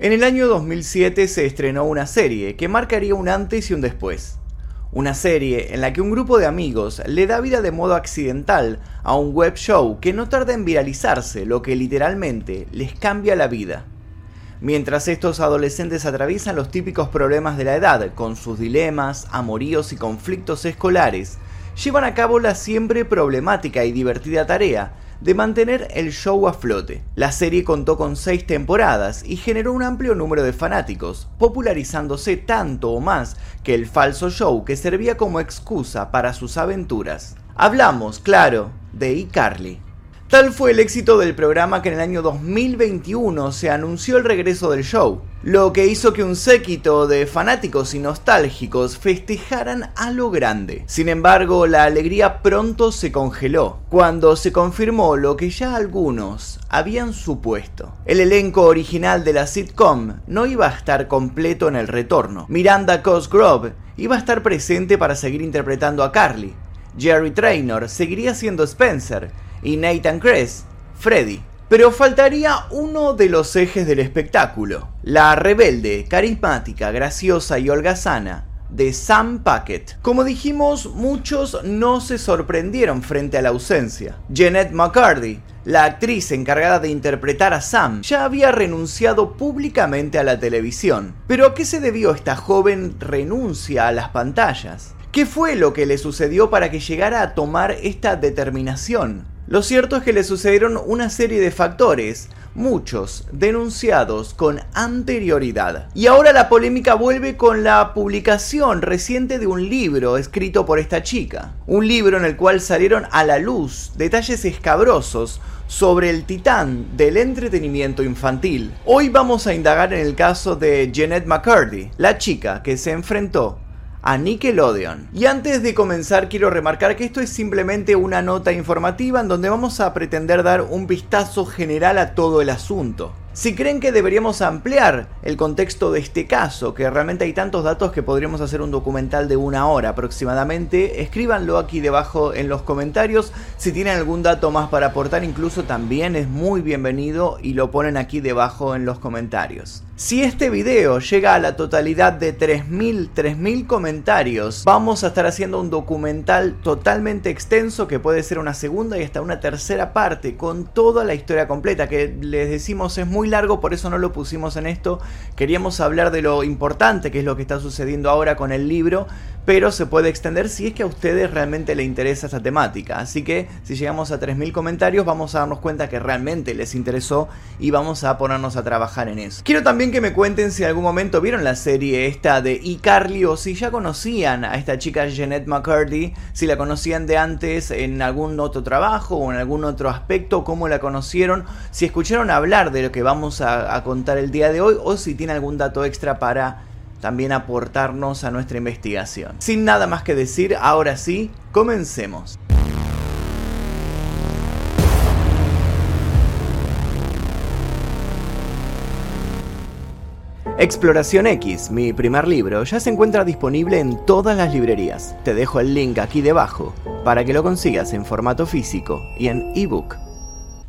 En el año 2007 se estrenó una serie que marcaría un antes y un después. Una serie en la que un grupo de amigos le da vida de modo accidental a un web show que no tarda en viralizarse, lo que literalmente les cambia la vida. Mientras estos adolescentes atraviesan los típicos problemas de la edad, con sus dilemas, amoríos y conflictos escolares, llevan a cabo la siempre problemática y divertida tarea de mantener el show a flote. La serie contó con seis temporadas y generó un amplio número de fanáticos, popularizándose tanto o más que el falso show que servía como excusa para sus aventuras. Hablamos, claro, de iCarly. Tal fue el éxito del programa que en el año 2021 se anunció el regreso del show, lo que hizo que un séquito de fanáticos y nostálgicos festejaran a lo grande. Sin embargo, la alegría pronto se congeló, cuando se confirmó lo que ya algunos habían supuesto. El elenco original de la sitcom no iba a estar completo en el retorno. Miranda Cosgrove iba a estar presente para seguir interpretando a Carly. Jerry Traynor seguiría siendo Spencer y Nathan Kress, Freddy. Pero faltaría uno de los ejes del espectáculo, la rebelde, carismática, graciosa y holgazana de Sam Packett. Como dijimos, muchos no se sorprendieron frente a la ausencia. Jeanette McCarthy, la actriz encargada de interpretar a Sam, ya había renunciado públicamente a la televisión. Pero ¿a qué se debió esta joven renuncia a las pantallas? ¿Qué fue lo que le sucedió para que llegara a tomar esta determinación? Lo cierto es que le sucedieron una serie de factores, muchos denunciados con anterioridad. Y ahora la polémica vuelve con la publicación reciente de un libro escrito por esta chica. Un libro en el cual salieron a la luz detalles escabrosos sobre el titán del entretenimiento infantil. Hoy vamos a indagar en el caso de Jeanette McCurdy, la chica que se enfrentó a Nickelodeon. Y antes de comenzar quiero remarcar que esto es simplemente una nota informativa en donde vamos a pretender dar un vistazo general a todo el asunto. Si creen que deberíamos ampliar el contexto de este caso, que realmente hay tantos datos que podríamos hacer un documental de una hora aproximadamente, escríbanlo aquí debajo en los comentarios. Si tienen algún dato más para aportar, incluso también es muy bienvenido y lo ponen aquí debajo en los comentarios. Si este video llega a la totalidad de 3.000, 3.000 comentarios, vamos a estar haciendo un documental totalmente extenso que puede ser una segunda y hasta una tercera parte con toda la historia completa, que les decimos es muy largo, por eso no lo pusimos en esto. Queríamos hablar de lo importante que es lo que está sucediendo ahora con el libro, pero se puede extender si es que a ustedes realmente les interesa esta temática. Así que si llegamos a 3.000 comentarios vamos a darnos cuenta que realmente les interesó y vamos a ponernos a trabajar en eso. Quiero también que me cuenten si en algún momento vieron la serie esta de iCarly o si ya conocían a esta chica Jeanette McCurdy, si la conocían de antes en algún otro trabajo o en algún otro aspecto, cómo la conocieron, si escucharon hablar de lo que vamos a, a contar el día de hoy o si tiene algún dato extra para también aportarnos a nuestra investigación. Sin nada más que decir, ahora sí, comencemos. Exploración X, mi primer libro, ya se encuentra disponible en todas las librerías. Te dejo el link aquí debajo para que lo consigas en formato físico y en ebook.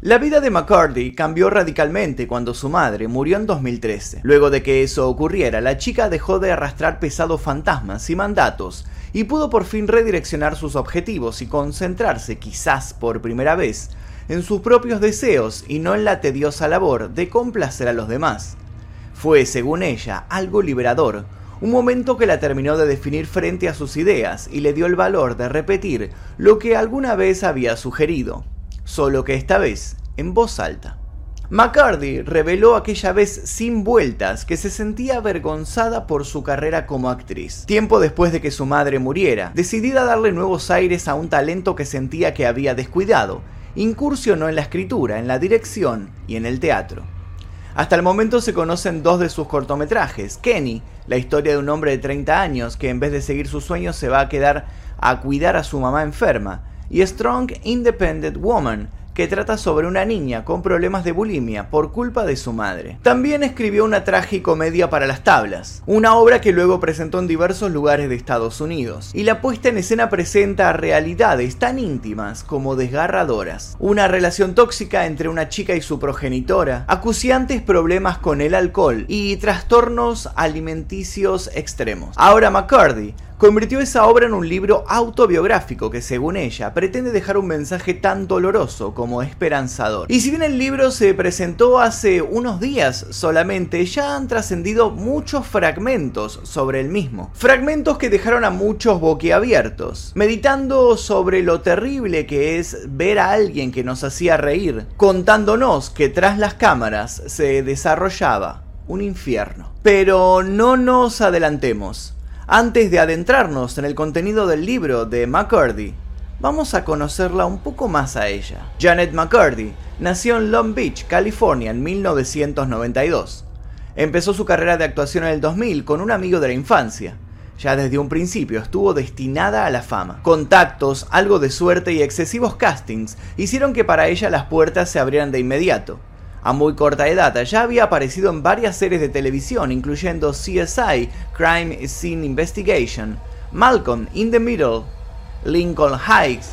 La vida de McCarthy cambió radicalmente cuando su madre murió en 2013. Luego de que eso ocurriera, la chica dejó de arrastrar pesados fantasmas y mandatos y pudo por fin redireccionar sus objetivos y concentrarse, quizás por primera vez, en sus propios deseos y no en la tediosa labor de complacer a los demás. Fue, según ella, algo liberador, un momento que la terminó de definir frente a sus ideas y le dio el valor de repetir lo que alguna vez había sugerido solo que esta vez en voz alta. McCarthy reveló aquella vez sin vueltas que se sentía avergonzada por su carrera como actriz. Tiempo después de que su madre muriera, decidida a darle nuevos aires a un talento que sentía que había descuidado, incursionó en la escritura, en la dirección y en el teatro. Hasta el momento se conocen dos de sus cortometrajes, Kenny, la historia de un hombre de 30 años que en vez de seguir sus sueños se va a quedar a cuidar a su mamá enferma, y Strong Independent Woman, que trata sobre una niña con problemas de bulimia por culpa de su madre. También escribió una tragicomedia para las tablas, una obra que luego presentó en diversos lugares de Estados Unidos, y la puesta en escena presenta realidades tan íntimas como desgarradoras. Una relación tóxica entre una chica y su progenitora, acuciantes problemas con el alcohol y trastornos alimenticios extremos. Ahora McCurdy convirtió esa obra en un libro autobiográfico que, según ella, pretende dejar un mensaje tan doloroso como esperanzador. Y si bien el libro se presentó hace unos días solamente, ya han trascendido muchos fragmentos sobre el mismo. Fragmentos que dejaron a muchos boquiabiertos, meditando sobre lo terrible que es ver a alguien que nos hacía reír, contándonos que tras las cámaras se desarrollaba un infierno. Pero no nos adelantemos. Antes de adentrarnos en el contenido del libro de McCurdy, vamos a conocerla un poco más a ella. Janet McCurdy nació en Long Beach, California en 1992. Empezó su carrera de actuación en el 2000 con un amigo de la infancia. Ya desde un principio estuvo destinada a la fama. Contactos, algo de suerte y excesivos castings hicieron que para ella las puertas se abrieran de inmediato. A muy corta edad. Ya había aparecido en varias series de televisión, incluyendo CSI, Crime Scene Investigation, Malcolm in the Middle, Lincoln Heights,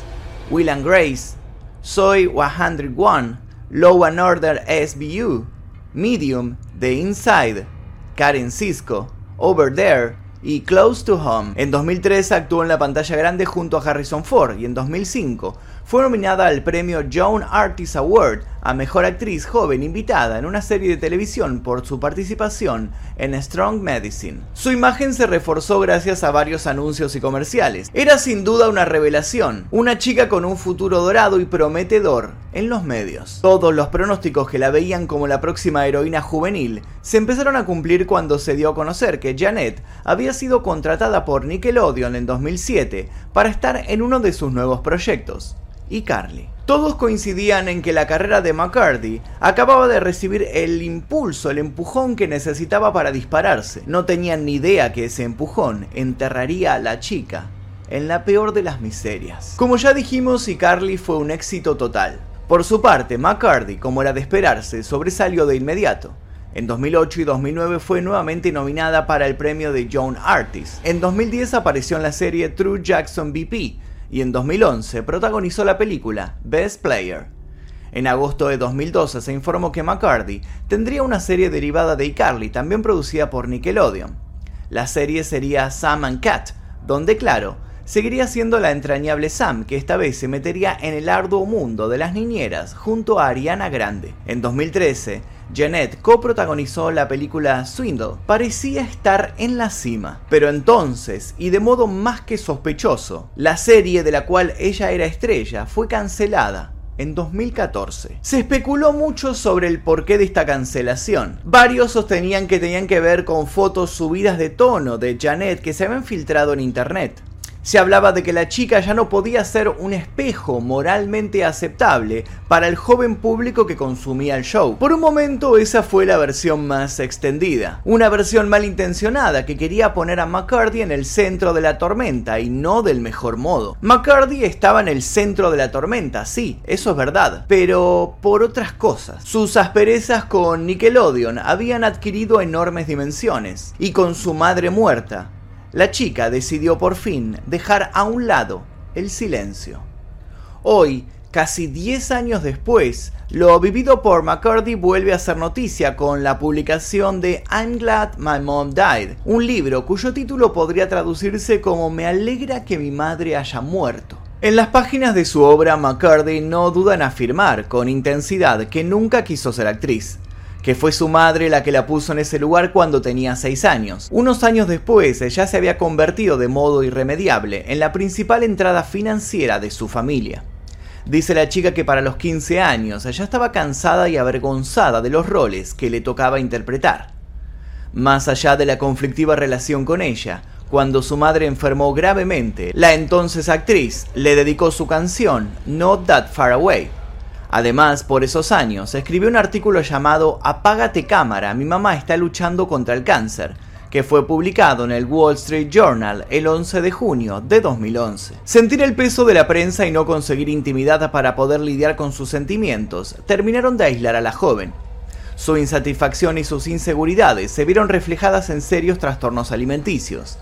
Will and Grace, Soy 101, Law and Order SBU, Medium, The Inside, Karen Cisco, Over There y Close to Home. En 2003 actuó en la pantalla grande junto a Harrison Ford y en 2005 fue nominada al premio Joan Artist Award a Mejor Actriz Joven invitada en una serie de televisión por su participación en Strong Medicine. Su imagen se reforzó gracias a varios anuncios y comerciales. Era sin duda una revelación, una chica con un futuro dorado y prometedor en los medios. Todos los pronósticos que la veían como la próxima heroína juvenil se empezaron a cumplir cuando se dio a conocer que Janet había sido contratada por Nickelodeon en 2007 para estar en uno de sus nuevos proyectos y Carly. Todos coincidían en que la carrera de McCarthy acababa de recibir el impulso, el empujón que necesitaba para dispararse. No tenían ni idea que ese empujón enterraría a la chica en la peor de las miserias. Como ya dijimos, y Carly fue un éxito total. Por su parte, McCarthy, como era de esperarse, sobresalió de inmediato. En 2008 y 2009 fue nuevamente nominada para el premio de Young Artist. En 2010 apareció en la serie True Jackson BP, y en 2011 protagonizó la película Best Player. En agosto de 2012 se informó que McCarthy tendría una serie derivada de iCarly, también producida por Nickelodeon. La serie sería Sam and Cat, donde, claro, seguiría siendo la entrañable Sam, que esta vez se metería en el arduo mundo de las niñeras junto a Ariana Grande. En 2013, Jeanette coprotagonizó la película Swindle. Parecía estar en la cima. Pero entonces, y de modo más que sospechoso, la serie de la cual ella era estrella fue cancelada en 2014. Se especuló mucho sobre el porqué de esta cancelación. Varios sostenían que tenían que ver con fotos subidas de tono de Janet que se habían filtrado en internet se hablaba de que la chica ya no podía ser un espejo moralmente aceptable para el joven público que consumía el show. Por un momento esa fue la versión más extendida, una versión malintencionada que quería poner a McCarthy en el centro de la tormenta y no del mejor modo. McCarthy estaba en el centro de la tormenta, sí, eso es verdad, pero por otras cosas. Sus asperezas con Nickelodeon habían adquirido enormes dimensiones y con su madre muerta, la chica decidió por fin dejar a un lado el silencio. Hoy, casi 10 años después, lo vivido por McCarthy vuelve a ser noticia con la publicación de I'm Glad My Mom Died, un libro cuyo título podría traducirse como Me alegra que mi madre haya muerto. En las páginas de su obra, McCarthy no duda en afirmar con intensidad que nunca quiso ser actriz que fue su madre la que la puso en ese lugar cuando tenía 6 años. Unos años después, ella se había convertido de modo irremediable en la principal entrada financiera de su familia. Dice la chica que para los 15 años ya estaba cansada y avergonzada de los roles que le tocaba interpretar. Más allá de la conflictiva relación con ella, cuando su madre enfermó gravemente, la entonces actriz le dedicó su canción Not That Far Away, Además, por esos años, escribió un artículo llamado Apágate cámara, mi mamá está luchando contra el cáncer, que fue publicado en el Wall Street Journal el 11 de junio de 2011. Sentir el peso de la prensa y no conseguir intimidad para poder lidiar con sus sentimientos terminaron de aislar a la joven. Su insatisfacción y sus inseguridades se vieron reflejadas en serios trastornos alimenticios.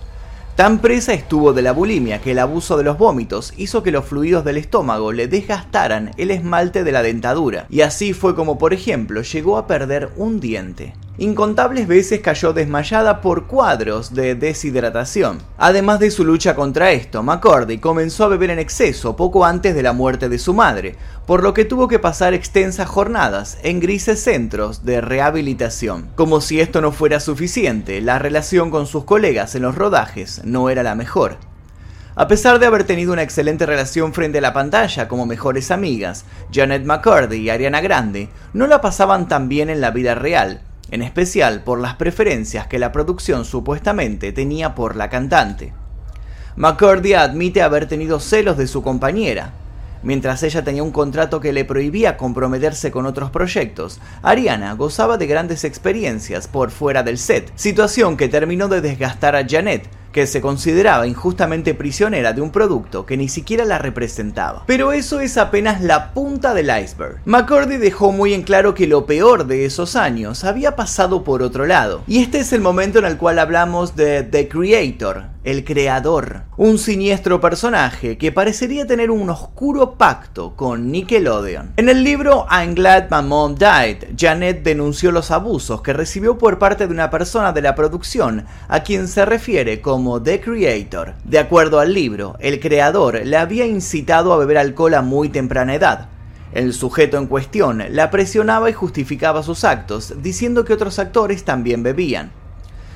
Tan presa estuvo de la bulimia que el abuso de los vómitos hizo que los fluidos del estómago le desgastaran el esmalte de la dentadura, y así fue como, por ejemplo, llegó a perder un diente. Incontables veces cayó desmayada por cuadros de deshidratación. Además de su lucha contra esto, McCordy comenzó a beber en exceso poco antes de la muerte de su madre, por lo que tuvo que pasar extensas jornadas en grises centros de rehabilitación. Como si esto no fuera suficiente, la relación con sus colegas en los rodajes no era la mejor. A pesar de haber tenido una excelente relación frente a la pantalla como mejores amigas, Janet McCurdy y Ariana Grande no la pasaban tan bien en la vida real, en especial por las preferencias que la producción supuestamente tenía por la cantante. McCurdy admite haber tenido celos de su compañera. Mientras ella tenía un contrato que le prohibía comprometerse con otros proyectos, Ariana gozaba de grandes experiencias por fuera del set, situación que terminó de desgastar a Janet, que se consideraba injustamente prisionera de un producto que ni siquiera la representaba. Pero eso es apenas la punta del iceberg. McCordy dejó muy en claro que lo peor de esos años había pasado por otro lado. Y este es el momento en el cual hablamos de The Creator, el creador, un siniestro personaje que parecería tener un oscuro pacto con Nickelodeon. En el libro I'm Glad My Mom Died, Janet denunció los abusos que recibió por parte de una persona de la producción a quien se refiere como The Creator. De acuerdo al libro, el creador le había incitado a beber alcohol a muy temprana edad, el sujeto en cuestión la presionaba y justificaba sus actos, diciendo que otros actores también bebían.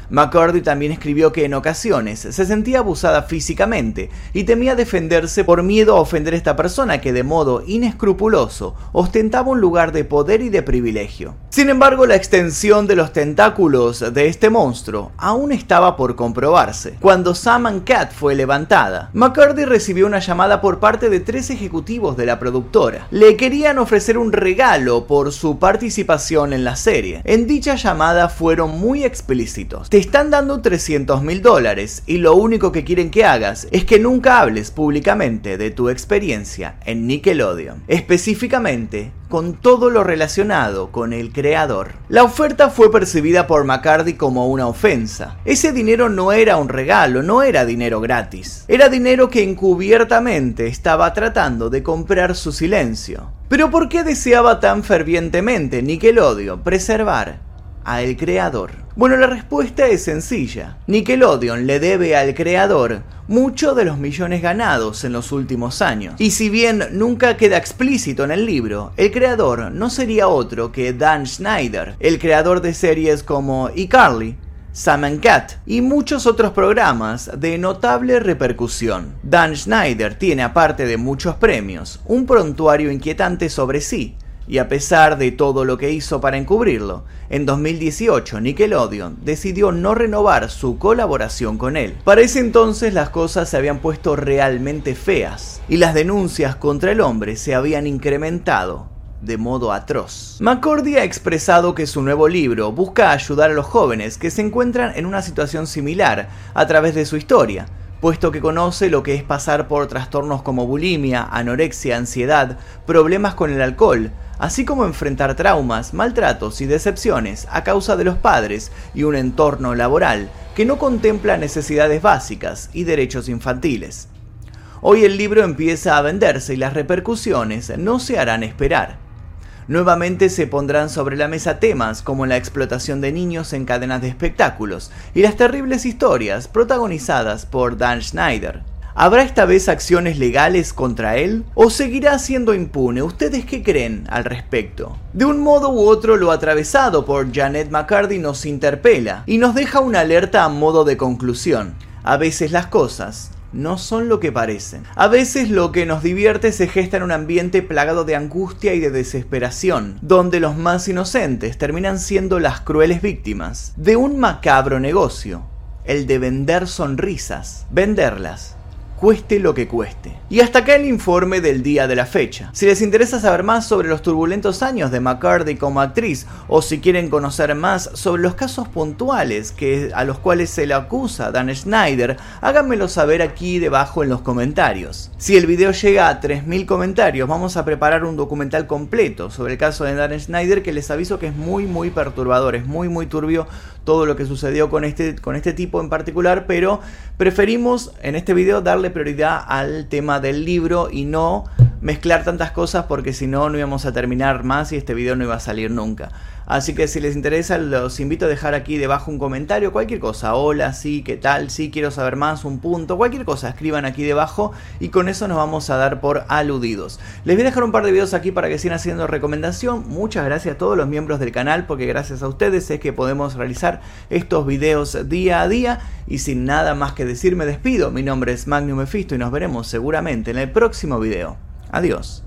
McCurdy también escribió que en ocasiones se sentía abusada físicamente y temía defenderse por miedo a ofender a esta persona que de modo inescrupuloso ostentaba un lugar de poder y de privilegio. Sin embargo, la extensión de los tentáculos de este monstruo aún estaba por comprobarse. Cuando Sam Cat fue levantada, McCurdy recibió una llamada por parte de tres ejecutivos de la productora. Le querían ofrecer un regalo por su participación en la serie. En dicha llamada fueron muy explícitos están dando 300 mil dólares y lo único que quieren que hagas es que nunca hables públicamente de tu experiencia en Nickelodeon, específicamente con todo lo relacionado con el creador. La oferta fue percibida por McCarthy como una ofensa. Ese dinero no era un regalo, no era dinero gratis. Era dinero que encubiertamente estaba tratando de comprar su silencio. Pero ¿por qué deseaba tan fervientemente Nickelodeon preservar a el creador? Bueno, la respuesta es sencilla. Nickelodeon le debe al creador mucho de los millones ganados en los últimos años. Y si bien nunca queda explícito en el libro, el creador no sería otro que Dan Schneider, el creador de series como iCarly, Sam and Cat y muchos otros programas de notable repercusión. Dan Schneider tiene, aparte de muchos premios, un prontuario inquietante sobre sí, y a pesar de todo lo que hizo para encubrirlo, en 2018 Nickelodeon decidió no renovar su colaboración con él. Para ese entonces las cosas se habían puesto realmente feas y las denuncias contra el hombre se habían incrementado de modo atroz. McCordy ha expresado que su nuevo libro busca ayudar a los jóvenes que se encuentran en una situación similar a través de su historia, puesto que conoce lo que es pasar por trastornos como bulimia, anorexia, ansiedad, problemas con el alcohol, así como enfrentar traumas, maltratos y decepciones a causa de los padres y un entorno laboral que no contempla necesidades básicas y derechos infantiles. Hoy el libro empieza a venderse y las repercusiones no se harán esperar. Nuevamente se pondrán sobre la mesa temas como la explotación de niños en cadenas de espectáculos y las terribles historias protagonizadas por Dan Schneider. ¿Habrá esta vez acciones legales contra él? ¿O seguirá siendo impune? ¿Ustedes qué creen al respecto? De un modo u otro lo atravesado por Janet McCarthy nos interpela y nos deja una alerta a modo de conclusión. A veces las cosas no son lo que parecen. A veces lo que nos divierte se gesta en un ambiente plagado de angustia y de desesperación, donde los más inocentes terminan siendo las crueles víctimas de un macabro negocio, el de vender sonrisas, venderlas cueste lo que cueste. Y hasta acá el informe del día de la fecha. Si les interesa saber más sobre los turbulentos años de McCarthy como actriz, o si quieren conocer más sobre los casos puntuales que, a los cuales se le acusa Dan Schneider, háganmelo saber aquí debajo en los comentarios. Si el video llega a 3.000 comentarios, vamos a preparar un documental completo sobre el caso de Dan Schneider que les aviso que es muy muy perturbador, es muy muy turbio todo lo que sucedió con este, con este tipo en particular, pero preferimos en este video prioridad al tema del libro y no mezclar tantas cosas porque si no no íbamos a terminar más y este video no iba a salir nunca. Así que si les interesa, los invito a dejar aquí debajo un comentario, cualquier cosa. Hola, sí, qué tal, sí, quiero saber más, un punto, cualquier cosa. Escriban aquí debajo y con eso nos vamos a dar por aludidos. Les voy a dejar un par de videos aquí para que sigan haciendo recomendación. Muchas gracias a todos los miembros del canal porque gracias a ustedes es que podemos realizar estos videos día a día. Y sin nada más que decir, me despido. Mi nombre es Magnum Mephisto y nos veremos seguramente en el próximo video. Adiós.